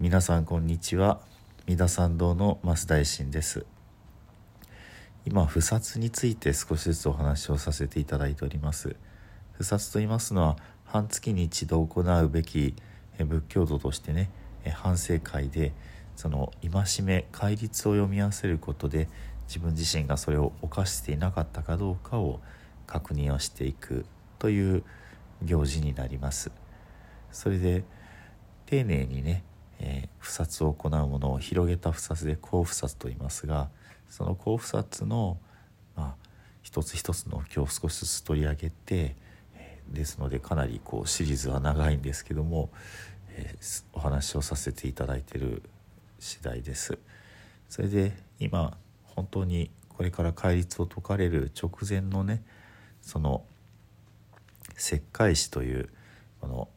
皆さんこんにちは。三田参道の増大臣です。今不殺について少しずつお話をさせていただいております。不殺と言いますのは半月に一度行うべき仏教徒としてね反省会でその戒め戒律を読み合わせることで自分自身がそれを犯していなかったかどうかを確認をしていくという行事になります。それで丁寧にね、えー、不殺を行うものを広げた不殺で高不殺と言いますがその高不殺の、まあ、一つ一つの今日少しずつ取り上げて、えー、ですのでかなりこうシリーズは長いんですけども、えー、お話をさせていただいている次第です。それで今本当にこれから戒律を解かれる直前のねその石灰師というこの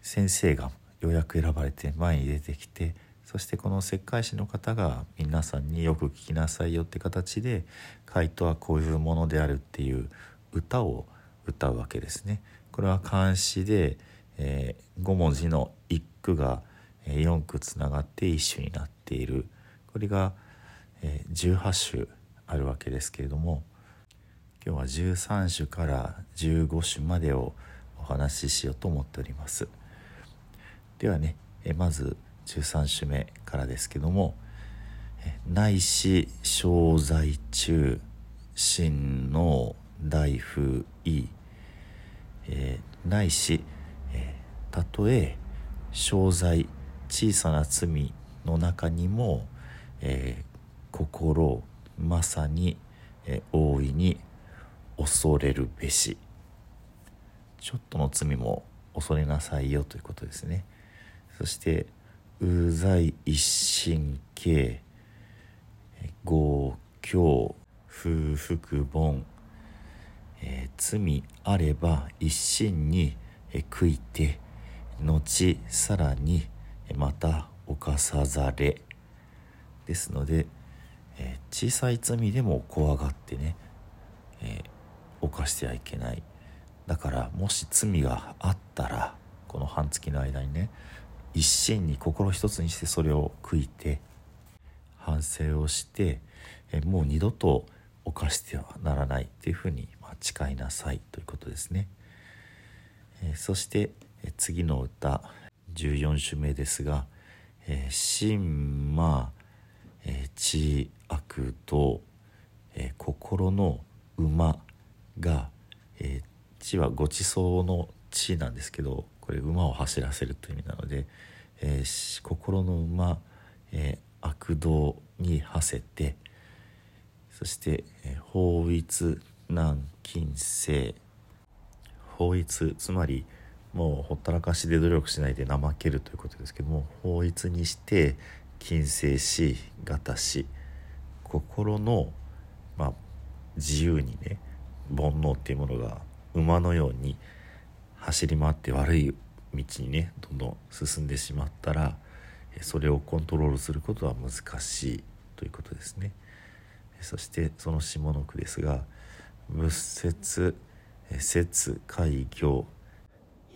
先生がようやく選ばれて前に出てきてそしてこの石灰師の方が皆さんによく聞きなさいよって形で回答はこういうものであるっていう歌を歌うわけですね。これは漢詩で、えー、5文字の一句が4句つながって一首になっている。これが、えー、18首あるわけですけれども今日は13種から15種までをお話ししようと思っております。ではねえまず13種目からですけども「内視小在中心の大風意」えー、内視、たとえ小在小さな罪の中にも、えー、心まさに、えー、大いに恐れるべし。ちょっとの罪も恐れなさいよということですね。そしてうざい一心系合教夫婦本、えー、罪あれば一心に、え、悔いて後さらにまた犯さざれですので、え、小さい罪でも怖がってね、え犯してはいけないだからもし罪があったらこの半月の間にね一心に心一つにしてそれを悔いて反省をしてえもう二度と犯してはならないっていうふうに、まあ、誓いなさいということですね。えそして次の歌14首目ですが「え、神魔、えー、知悪と、え、心の馬が、え、地はごちそうの地なんですけどこれ馬を走らせるという意味なので、え、心の馬、え、悪道に馳せてそして、え、法律難金星。法律つまりもうほったらかしで努力しないで怠けるということですけども法律にして金星しがたし心の、まあ、自由にね煩悩っていうものが馬のように走り回って悪い道にねどんどん進んでしまったらそれをコントロールすることは難しいということですね。そしてその下の句ですが「仏説説開業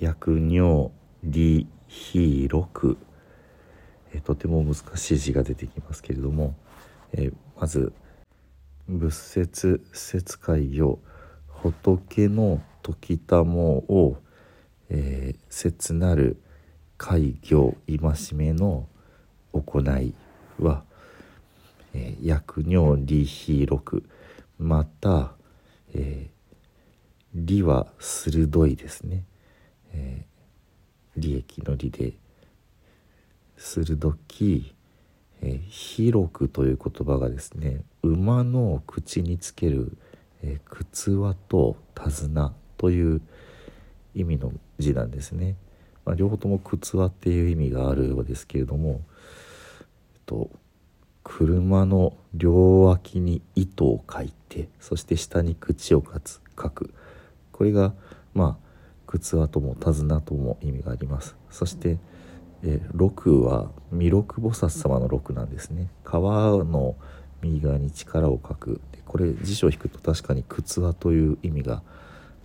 薬尿理非六」とても難しい字が出てきますけれども、えまず「仏説説開業」仏の時たもを、えー、切なる戒行戒めの行いは、えー、薬尿利非六。また、えー、利は鋭いですね、えー、利益の利で鋭き、えー、広くという言葉がですね馬の口につける「えー、靴輪と手綱という意味の字なんですね。まあ、両方とも靴輪っていう意味があるようですけれども、えっと、車の両脇に糸を書いてそして下に口を書くこれがまあ靴輪とも手綱とも意味があります。そしてえ六は弥勒菩薩様の六なんですね。川の右側に力を書く。これ辞書を引くと確かに靴輪という意味が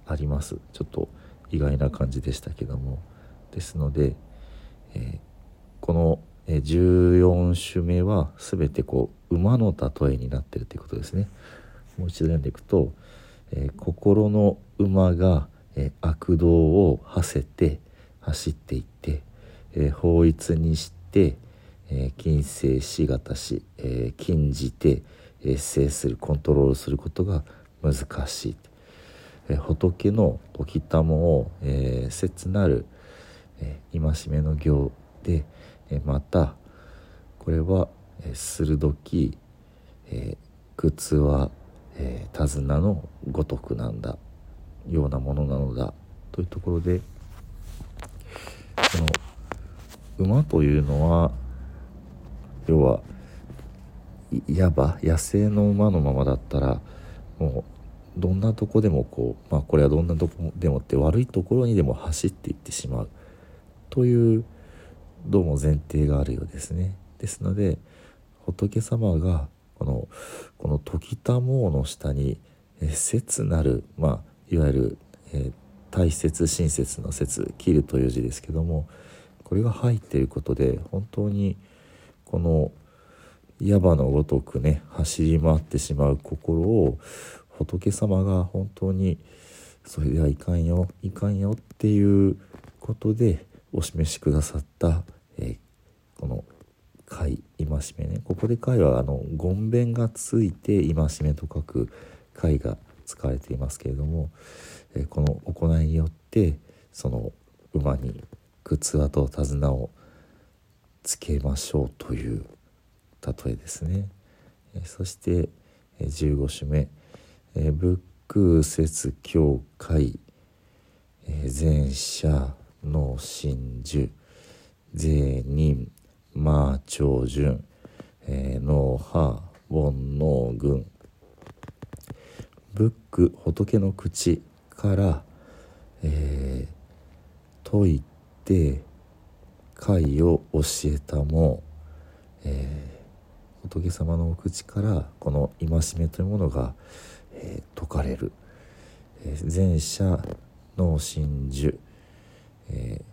あります。ちょっと意外な感じでしたけども。ですので、えー、この14種目は全てこう馬の例えになってるということですね。もう一度読んでいくと、えー、心の馬が、えー、悪道を馳せて走っていって、えー、法律にして、え金星しがたし、え禁じて、え制するコントロールすることが難しい、え仏の時たもを、え切なる、え戒めの行で、えまたこれは、え鋭き、え靴は、え手綱のごとくなんだ。ようなものなのだというところでこの馬というのは要はいわば野生の馬のままだったらもうどんなとこでもこうまあこれはどんなとこでもって悪いところにでも走っていってしまうというどうも前提があるようですね。ですので仏様がこのこの時たもの下にえ切なる、まあ、いわゆる、えー、大切親切の切切るという字ですけどもこれが入っていることで本当にこの矢場のごとくね走り回ってしまう心を仏様が本当にそれではいかんよいかんよっていうことでお示しくださった、えー、この戒戒めね。ここで戒はあの言弁がついて戒めと書く戒が使われていますけれども、えー、この行いによってその馬に靴跡と手綱をつけましょうという例えですね。えー、そして、えー、15首目「えー、仏空節教会、えー、前者の真珠。税人。魔長順、えー、脳波煩悩群。仏句仏の口から、えー、説いて解を教えたも、えー、仏様のお口からこの戒めというものが、えー、説かれる、えー、前者の真珠、えー、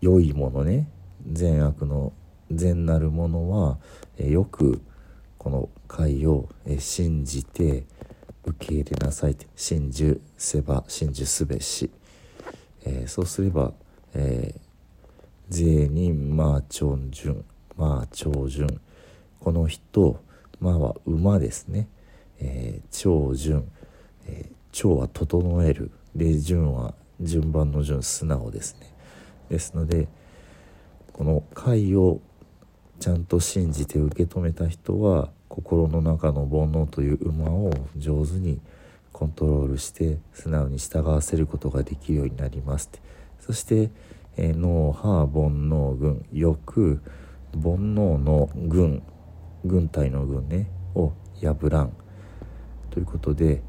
良いものね。善悪の善なるものは、えー、よくこの解を、えー、信じて受け入れなさい真珠せば真珠すべし、えー、そうすれば、えー、税人まあ長順。まあ長順。この人まあは馬ですね、えー、長順、えー、長は整える。で順は順番の順素直ですね。ですのでこの解をちゃんと信じて受け止めた人は心の中の煩悩という馬を上手にコントロールして素直に従わせることができるようになりますそして、えー、脳波煩悩群欲煩悩の群軍隊の軍ねを破らんということで、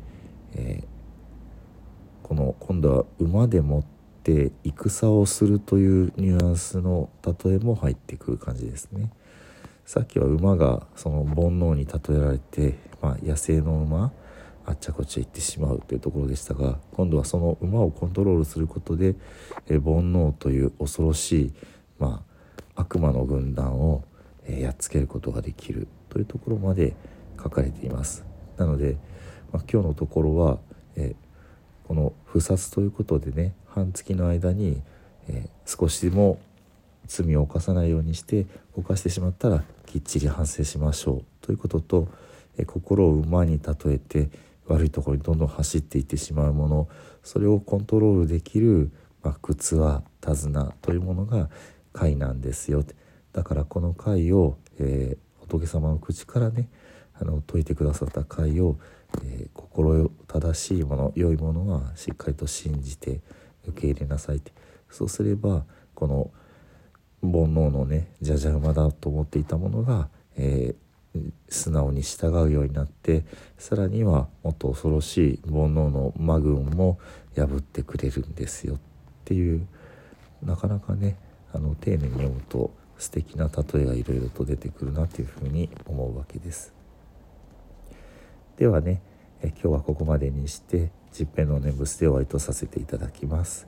えー、この今度は馬でもって戦をするというニュアンスの例えも入ってくる感じですね。さっきは馬がその煩悩に例えられて、まあ、野生の馬あっちゃこっちゃ行ってしまうというところでしたが今度はその馬をコントロールすることで、え煩悩という恐ろしい、まあ、悪魔の軍団を、えやっつけることができるというところまで書かれています。なので、まあ、今日のところは、えこの不殺ということでね半月の間に、え少しでも罪を犯さないようにして犯してしまったらきっちり反省しましょう。ということと、え心を馬に例えて悪いところにどんどん走っていってしまうもの。それをコントロールできる、まあ、靴は手綱というものが貝なんですよ。だからこの貝を、えー、仏様の口からねあの説いてくださった貝を、えー、心正しいもの良いものはしっかりと信じて受け入れなさいって。そうすればこの煩悩のねじゃじゃ馬だと思っていたものが、えー、素直に従うようになってさらにはもっと恐ろしい煩悩の魔軍も破ってくれるんですよっていうなかなかねあの丁寧に読むと素敵な例えがいろいろと出てくるなというふうに思うわけです。ではねえ今日はここまでにして十平の念仏でお会いとさせていただきます